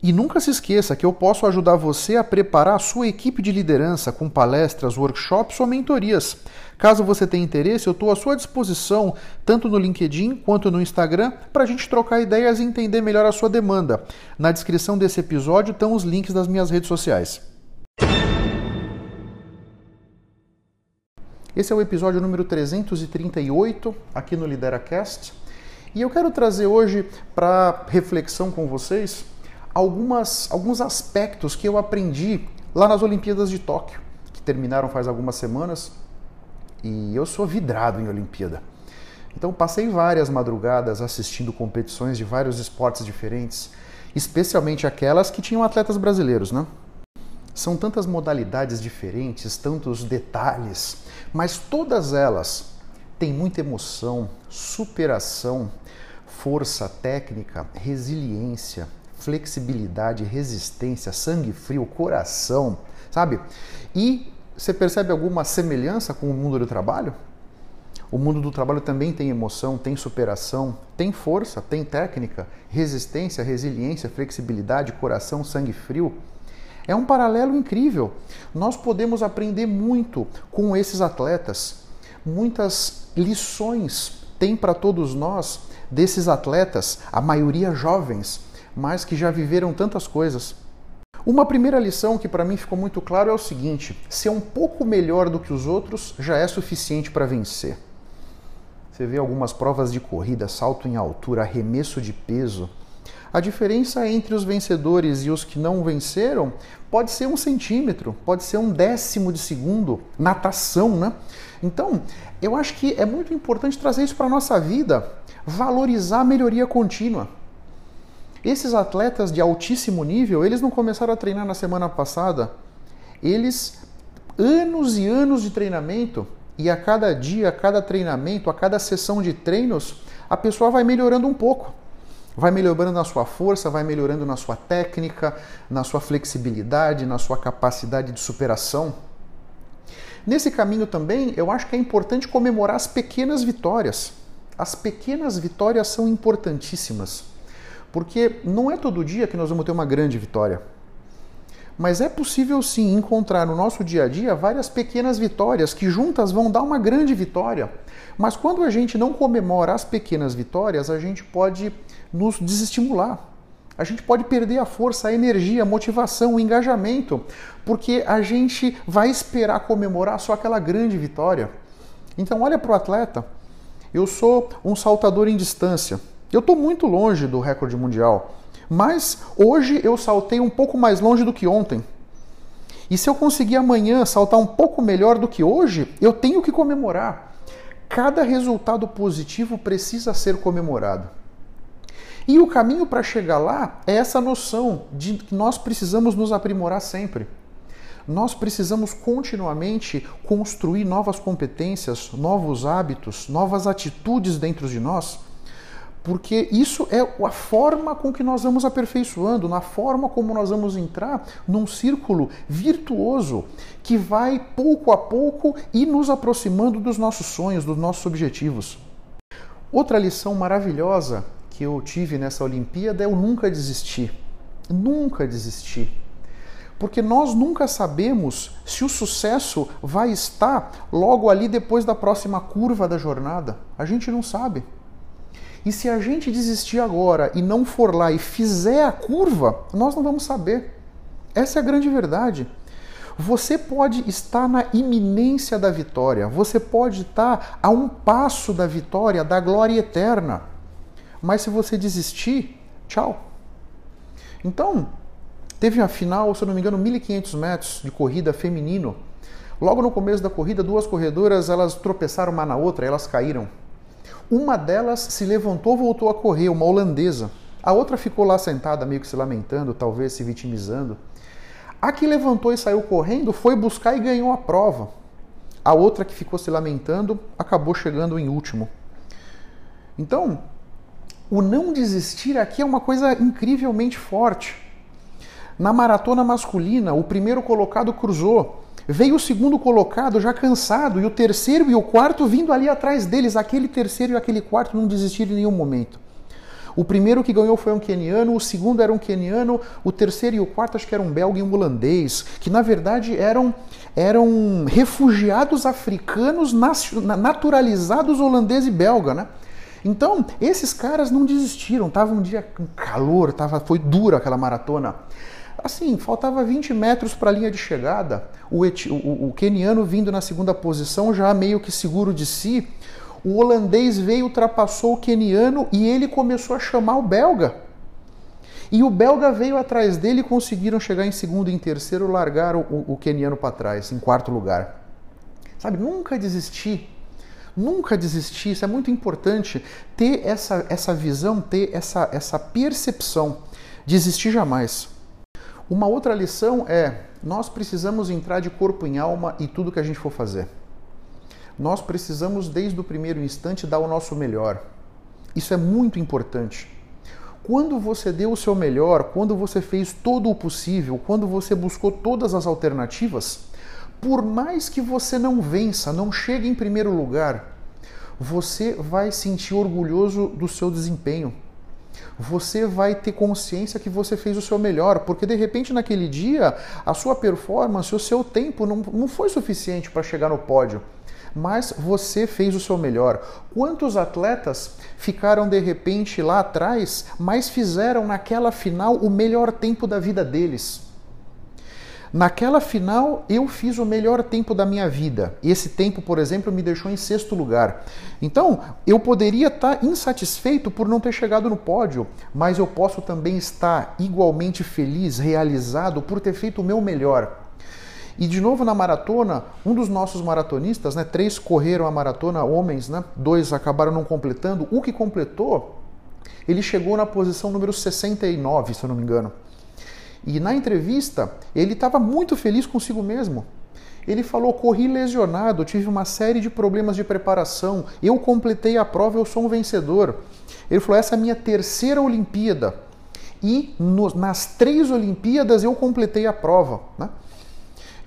E nunca se esqueça que eu posso ajudar você a preparar a sua equipe de liderança com palestras, workshops ou mentorias. Caso você tenha interesse, eu estou à sua disposição, tanto no LinkedIn quanto no Instagram, para a gente trocar ideias e entender melhor a sua demanda. Na descrição desse episódio estão os links das minhas redes sociais. Esse é o episódio número 338 aqui no LideraCast. E eu quero trazer hoje para reflexão com vocês algumas, alguns aspectos que eu aprendi lá nas Olimpíadas de Tóquio, que terminaram faz algumas semanas, e eu sou vidrado em Olimpíada. Então passei várias madrugadas assistindo competições de vários esportes diferentes, especialmente aquelas que tinham atletas brasileiros, né? São tantas modalidades diferentes, tantos detalhes, mas todas elas têm muita emoção, superação, força técnica, resiliência, flexibilidade, resistência, sangue frio, coração, sabe? E você percebe alguma semelhança com o mundo do trabalho? O mundo do trabalho também tem emoção, tem superação, tem força, tem técnica, resistência, resiliência, flexibilidade, coração, sangue frio. É um paralelo incrível. Nós podemos aprender muito com esses atletas. Muitas lições tem para todos nós desses atletas, a maioria jovens, mas que já viveram tantas coisas. Uma primeira lição que para mim ficou muito claro é o seguinte: ser um pouco melhor do que os outros já é suficiente para vencer. Você vê algumas provas de corrida, salto em altura, arremesso de peso. A diferença entre os vencedores e os que não venceram pode ser um centímetro, pode ser um décimo de segundo, natação, né? Então, eu acho que é muito importante trazer isso para a nossa vida, valorizar a melhoria contínua. Esses atletas de altíssimo nível, eles não começaram a treinar na semana passada. Eles, anos e anos de treinamento, e a cada dia, a cada treinamento, a cada sessão de treinos, a pessoa vai melhorando um pouco. Vai melhorando na sua força, vai melhorando na sua técnica, na sua flexibilidade, na sua capacidade de superação. Nesse caminho também, eu acho que é importante comemorar as pequenas vitórias. As pequenas vitórias são importantíssimas. Porque não é todo dia que nós vamos ter uma grande vitória. Mas é possível sim encontrar no nosso dia a dia várias pequenas vitórias que juntas vão dar uma grande vitória. Mas quando a gente não comemora as pequenas vitórias, a gente pode nos desestimular. A gente pode perder a força, a energia, a motivação, o engajamento, porque a gente vai esperar comemorar só aquela grande vitória. Então, olha para o atleta. Eu sou um saltador em distância. Eu estou muito longe do recorde mundial, mas hoje eu saltei um pouco mais longe do que ontem. E se eu conseguir amanhã saltar um pouco melhor do que hoje, eu tenho que comemorar. Cada resultado positivo precisa ser comemorado. E o caminho para chegar lá é essa noção de que nós precisamos nos aprimorar sempre. Nós precisamos continuamente construir novas competências, novos hábitos, novas atitudes dentro de nós porque isso é a forma com que nós vamos aperfeiçoando, na forma como nós vamos entrar num círculo virtuoso que vai pouco a pouco e nos aproximando dos nossos sonhos, dos nossos objetivos. Outra lição maravilhosa que eu tive nessa Olimpíada é o nunca desistir. Nunca desistir. Porque nós nunca sabemos se o sucesso vai estar logo ali depois da próxima curva da jornada. A gente não sabe. E se a gente desistir agora e não for lá e fizer a curva, nós não vamos saber. Essa é a grande verdade. Você pode estar na iminência da vitória, você pode estar a um passo da vitória, da glória eterna. Mas se você desistir, tchau. Então, teve a final, se eu não me engano, 1.500 metros de corrida feminino. Logo no começo da corrida, duas corredoras elas tropeçaram uma na outra, elas caíram. Uma delas se levantou, voltou a correr, uma holandesa. A outra ficou lá sentada, meio que se lamentando, talvez se vitimizando. A que levantou e saiu correndo foi buscar e ganhou a prova. A outra que ficou se lamentando acabou chegando em último. Então, o não desistir aqui é uma coisa incrivelmente forte. Na maratona masculina, o primeiro colocado cruzou. Veio o segundo colocado já cansado e o terceiro e o quarto vindo ali atrás deles. Aquele terceiro e aquele quarto não desistiram em nenhum momento. O primeiro que ganhou foi um queniano, o segundo era um queniano, o terceiro e o quarto acho que era um belga e um holandês, que na verdade eram, eram refugiados africanos naturalizados holandês e belga, né? Então, esses caras não desistiram, tava um dia com calor, tava, foi dura aquela maratona. Assim, faltava 20 metros para a linha de chegada. O, o, o keniano vindo na segunda posição, já meio que seguro de si, o holandês veio, ultrapassou o queniano e ele começou a chamar o belga. E o belga veio atrás dele e conseguiram chegar em segundo e em terceiro, largaram o, o queniano para trás, em quarto lugar. Sabe, nunca desistir. Nunca desistir, isso é muito importante. Ter essa, essa visão, ter essa, essa percepção. Desistir jamais. Uma outra lição é: nós precisamos entrar de corpo em alma em tudo que a gente for fazer nós precisamos, desde o primeiro instante, dar o nosso melhor. Isso é muito importante. Quando você deu o seu melhor, quando você fez todo o possível, quando você buscou todas as alternativas, por mais que você não vença, não chegue em primeiro lugar, você vai sentir orgulhoso do seu desempenho. Você vai ter consciência que você fez o seu melhor, porque de repente naquele dia a sua performance, o seu tempo não, não foi suficiente para chegar no pódio mas você fez o seu melhor. Quantos atletas ficaram de repente lá atrás, mas fizeram naquela final o melhor tempo da vida deles? Naquela final, eu fiz o melhor tempo da minha vida. Esse tempo, por exemplo, me deixou em sexto lugar. Então, eu poderia estar insatisfeito por não ter chegado no pódio, mas eu posso também estar igualmente feliz, realizado por ter feito o meu melhor. E de novo na maratona, um dos nossos maratonistas, né, três correram a maratona, homens, né, dois acabaram não completando. O que completou, ele chegou na posição número 69, se eu não me engano. E na entrevista, ele estava muito feliz consigo mesmo. Ele falou: corri lesionado, tive uma série de problemas de preparação, eu completei a prova, eu sou um vencedor. Ele falou: essa é a minha terceira Olimpíada. E no, nas três Olimpíadas eu completei a prova. Né?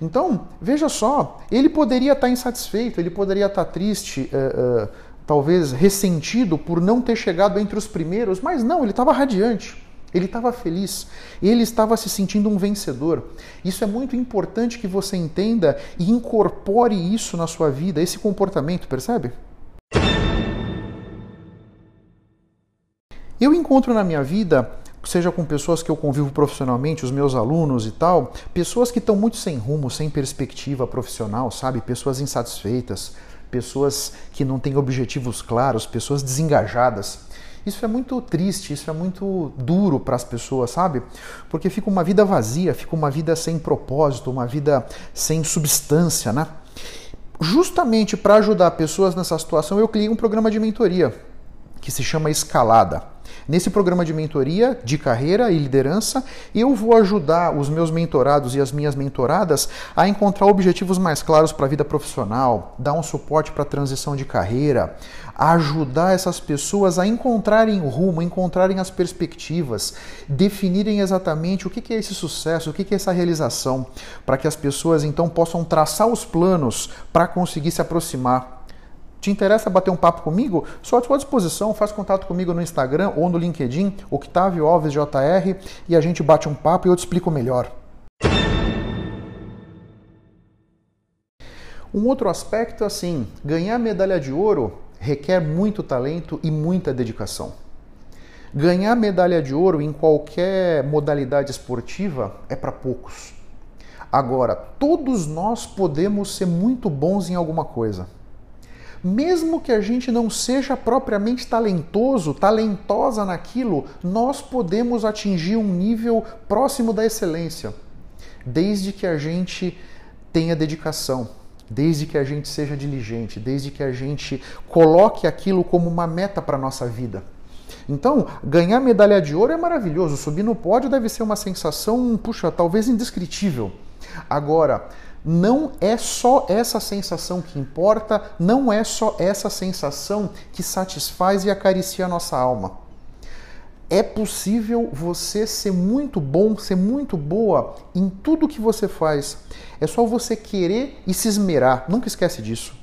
Então, veja só, ele poderia estar insatisfeito, ele poderia estar triste, uh, uh, talvez ressentido por não ter chegado entre os primeiros, mas não, ele estava radiante. Ele estava feliz, ele estava se sentindo um vencedor. Isso é muito importante que você entenda e incorpore isso na sua vida, esse comportamento, percebe? Eu encontro na minha vida seja com pessoas que eu convivo profissionalmente, os meus alunos e tal, pessoas que estão muito sem rumo, sem perspectiva profissional, sabe? Pessoas insatisfeitas, pessoas que não têm objetivos claros, pessoas desengajadas. Isso é muito triste, isso é muito duro para as pessoas, sabe? Porque fica uma vida vazia, fica uma vida sem propósito, uma vida sem substância, né? Justamente para ajudar pessoas nessa situação, eu criei um programa de mentoria que se chama Escalada. Nesse programa de mentoria de carreira e liderança, eu vou ajudar os meus mentorados e as minhas mentoradas a encontrar objetivos mais claros para a vida profissional, dar um suporte para a transição de carreira, ajudar essas pessoas a encontrarem o rumo, encontrarem as perspectivas, definirem exatamente o que é esse sucesso, o que é essa realização, para que as pessoas então possam traçar os planos para conseguir se aproximar te interessa bater um papo comigo? Só à sua disposição, faz contato comigo no Instagram ou no LinkedIn, Octavio Alves JR, e a gente bate um papo e eu te explico melhor. Um outro aspecto assim, ganhar medalha de ouro requer muito talento e muita dedicação. Ganhar medalha de ouro em qualquer modalidade esportiva é para poucos. Agora, todos nós podemos ser muito bons em alguma coisa. Mesmo que a gente não seja propriamente talentoso, talentosa naquilo, nós podemos atingir um nível próximo da excelência, desde que a gente tenha dedicação, desde que a gente seja diligente, desde que a gente coloque aquilo como uma meta para a nossa vida. Então, ganhar medalha de ouro é maravilhoso, subir no pódio deve ser uma sensação, puxa, talvez indescritível. Agora, não é só essa sensação que importa, não é só essa sensação que satisfaz e acaricia a nossa alma. É possível você ser muito bom, ser muito boa em tudo que você faz. É só você querer e se esmerar. Nunca esquece disso.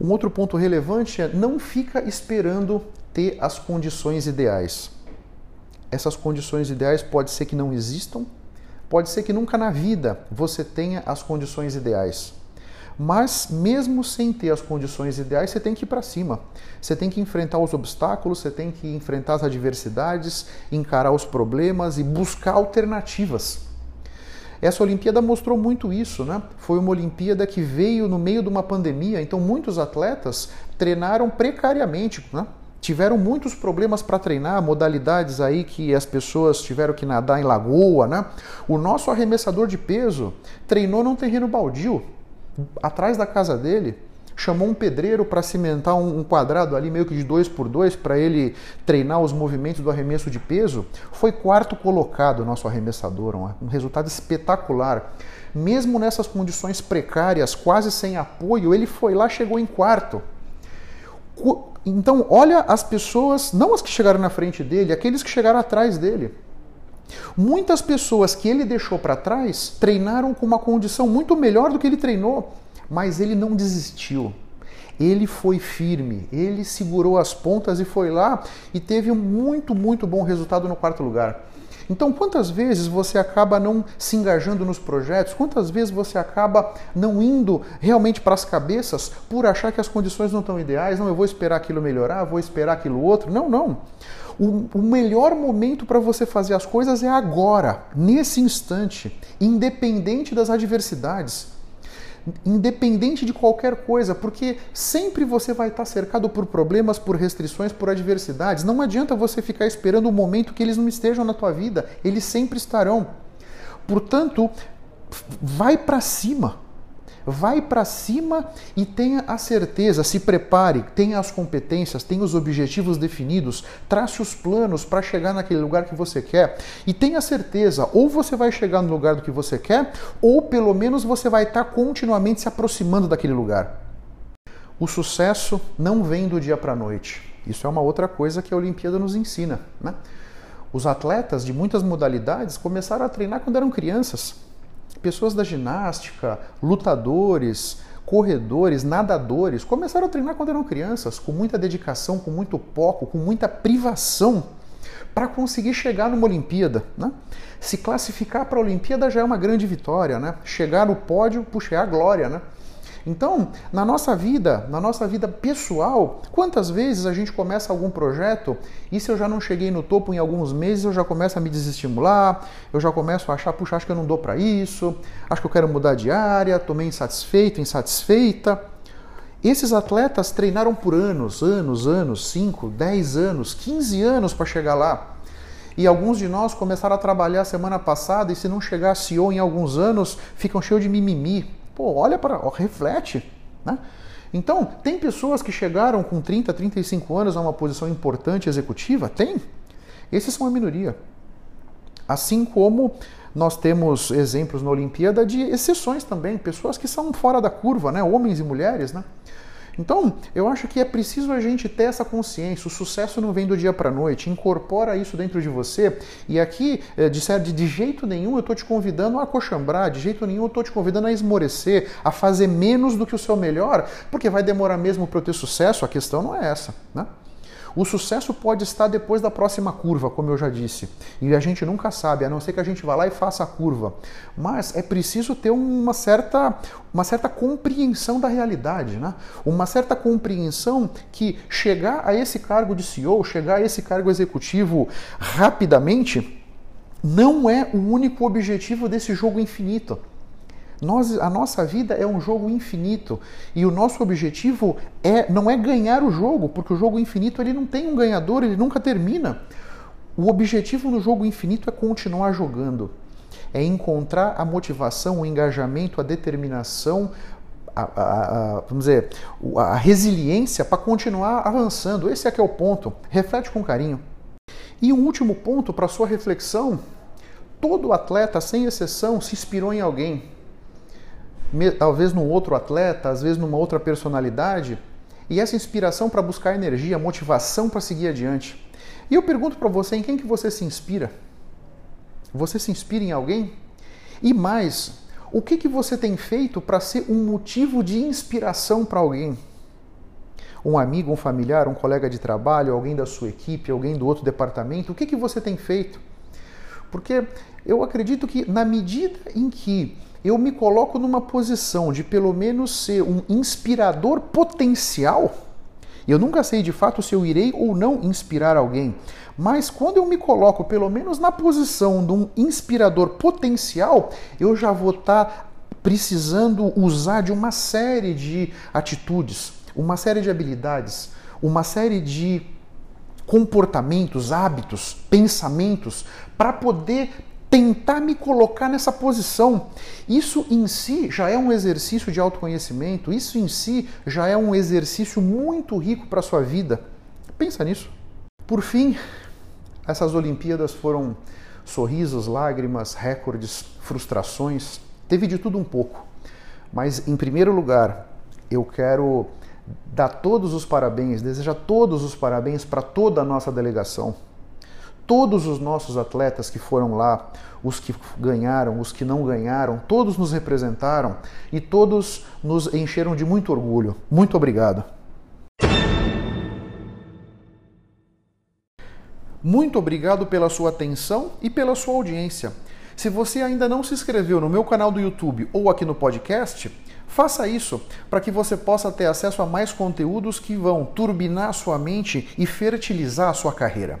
Um outro ponto relevante é não fica esperando ter as condições ideais. Essas condições ideais pode ser que não existam, Pode ser que nunca na vida você tenha as condições ideais. Mas mesmo sem ter as condições ideais, você tem que ir para cima. Você tem que enfrentar os obstáculos, você tem que enfrentar as adversidades, encarar os problemas e buscar alternativas. Essa Olimpíada mostrou muito isso, né? Foi uma Olimpíada que veio no meio de uma pandemia, então muitos atletas treinaram precariamente, né? tiveram muitos problemas para treinar, modalidades aí que as pessoas tiveram que nadar em lagoa, né? O nosso arremessador de peso treinou num terreno baldio, atrás da casa dele, chamou um pedreiro para cimentar um quadrado ali meio que de dois por dois para ele treinar os movimentos do arremesso de peso. Foi quarto colocado nosso arremessador, um resultado espetacular. Mesmo nessas condições precárias, quase sem apoio, ele foi lá, chegou em quarto. Então, olha as pessoas, não as que chegaram na frente dele, aqueles que chegaram atrás dele. Muitas pessoas que ele deixou para trás treinaram com uma condição muito melhor do que ele treinou, mas ele não desistiu. Ele foi firme, ele segurou as pontas e foi lá e teve um muito, muito bom resultado no quarto lugar. Então, quantas vezes você acaba não se engajando nos projetos? Quantas vezes você acaba não indo realmente para as cabeças por achar que as condições não estão ideais? Não, eu vou esperar aquilo melhorar, vou esperar aquilo outro. Não, não. O, o melhor momento para você fazer as coisas é agora, nesse instante, independente das adversidades independente de qualquer coisa, porque sempre você vai estar cercado por problemas, por restrições, por adversidades. Não adianta você ficar esperando o momento que eles não estejam na tua vida, eles sempre estarão. Portanto, vai para cima. Vai para cima e tenha a certeza, se prepare, tenha as competências, tenha os objetivos definidos, trace os planos para chegar naquele lugar que você quer e tenha certeza, ou você vai chegar no lugar do que você quer, ou pelo menos você vai estar continuamente se aproximando daquele lugar. O sucesso não vem do dia para a noite. Isso é uma outra coisa que a Olimpíada nos ensina. Né? Os atletas de muitas modalidades começaram a treinar quando eram crianças pessoas da ginástica, lutadores, corredores, nadadores, começaram a treinar quando eram crianças, com muita dedicação, com muito foco, com muita privação, para conseguir chegar numa Olimpíada. Né? Se classificar para a Olimpíada já é uma grande vitória, né? Chegar no pódio, puxa, é a glória, né? Então, na nossa vida, na nossa vida pessoal, quantas vezes a gente começa algum projeto e se eu já não cheguei no topo em alguns meses, eu já começo a me desestimular, eu já começo a achar, puxa, acho que eu não dou para isso, acho que eu quero mudar de área, estou meio insatisfeito, insatisfeita. Esses atletas treinaram por anos, anos, anos, 5, 10 anos, 15 anos para chegar lá. E alguns de nós começaram a trabalhar semana passada e se não chegar a CEO em alguns anos, ficam cheios de mimimi, Pô, olha para, reflete, né? Então, tem pessoas que chegaram com 30, 35 anos a uma posição importante executiva? Tem. Esses são a minoria. Assim como nós temos exemplos na Olimpíada de exceções também, pessoas que são fora da curva, né? homens e mulheres, né? Então, eu acho que é preciso a gente ter essa consciência. O sucesso não vem do dia para noite. Incorpora isso dentro de você. E aqui, eh, de, de jeito nenhum, eu estou te convidando a coxambrar, de jeito nenhum, eu estou te convidando a esmorecer, a fazer menos do que o seu melhor, porque vai demorar mesmo para eu ter sucesso. A questão não é essa, né? O sucesso pode estar depois da próxima curva, como eu já disse. E a gente nunca sabe, a não ser que a gente vá lá e faça a curva. Mas é preciso ter uma certa, uma certa compreensão da realidade, né? Uma certa compreensão que chegar a esse cargo de CEO, chegar a esse cargo executivo rapidamente, não é o único objetivo desse jogo infinito. Nós, a nossa vida é um jogo infinito e o nosso objetivo é não é ganhar o jogo, porque o jogo infinito ele não tem um ganhador, ele nunca termina. O objetivo no jogo infinito é continuar jogando, é encontrar a motivação, o engajamento, a determinação, a, a, a vamos dizer, a resiliência para continuar avançando. Esse é que é o ponto. Reflete com carinho. E um último ponto para sua reflexão: todo atleta, sem exceção, se inspirou em alguém talvez num outro atleta, às vezes numa outra personalidade, e essa inspiração para buscar energia, motivação para seguir adiante. E eu pergunto para você, em quem que você se inspira? Você se inspira em alguém? E mais, o que que você tem feito para ser um motivo de inspiração para alguém? Um amigo, um familiar, um colega de trabalho, alguém da sua equipe, alguém do outro departamento, o que que você tem feito? Porque eu acredito que na medida em que eu me coloco numa posição de pelo menos ser um inspirador potencial. Eu nunca sei de fato se eu irei ou não inspirar alguém, mas quando eu me coloco pelo menos na posição de um inspirador potencial, eu já vou estar tá precisando usar de uma série de atitudes, uma série de habilidades, uma série de comportamentos, hábitos, pensamentos para poder tentar me colocar nessa posição. Isso em si já é um exercício de autoconhecimento, isso em si já é um exercício muito rico para a sua vida. Pensa nisso. Por fim, essas Olimpíadas foram sorrisos, lágrimas, recordes, frustrações, teve de tudo um pouco. Mas em primeiro lugar, eu quero dar todos os parabéns, desejar todos os parabéns para toda a nossa delegação todos os nossos atletas que foram lá, os que ganharam, os que não ganharam, todos nos representaram e todos nos encheram de muito orgulho. Muito obrigado. Muito obrigado pela sua atenção e pela sua audiência. Se você ainda não se inscreveu no meu canal do YouTube ou aqui no podcast, faça isso para que você possa ter acesso a mais conteúdos que vão turbinar sua mente e fertilizar a sua carreira.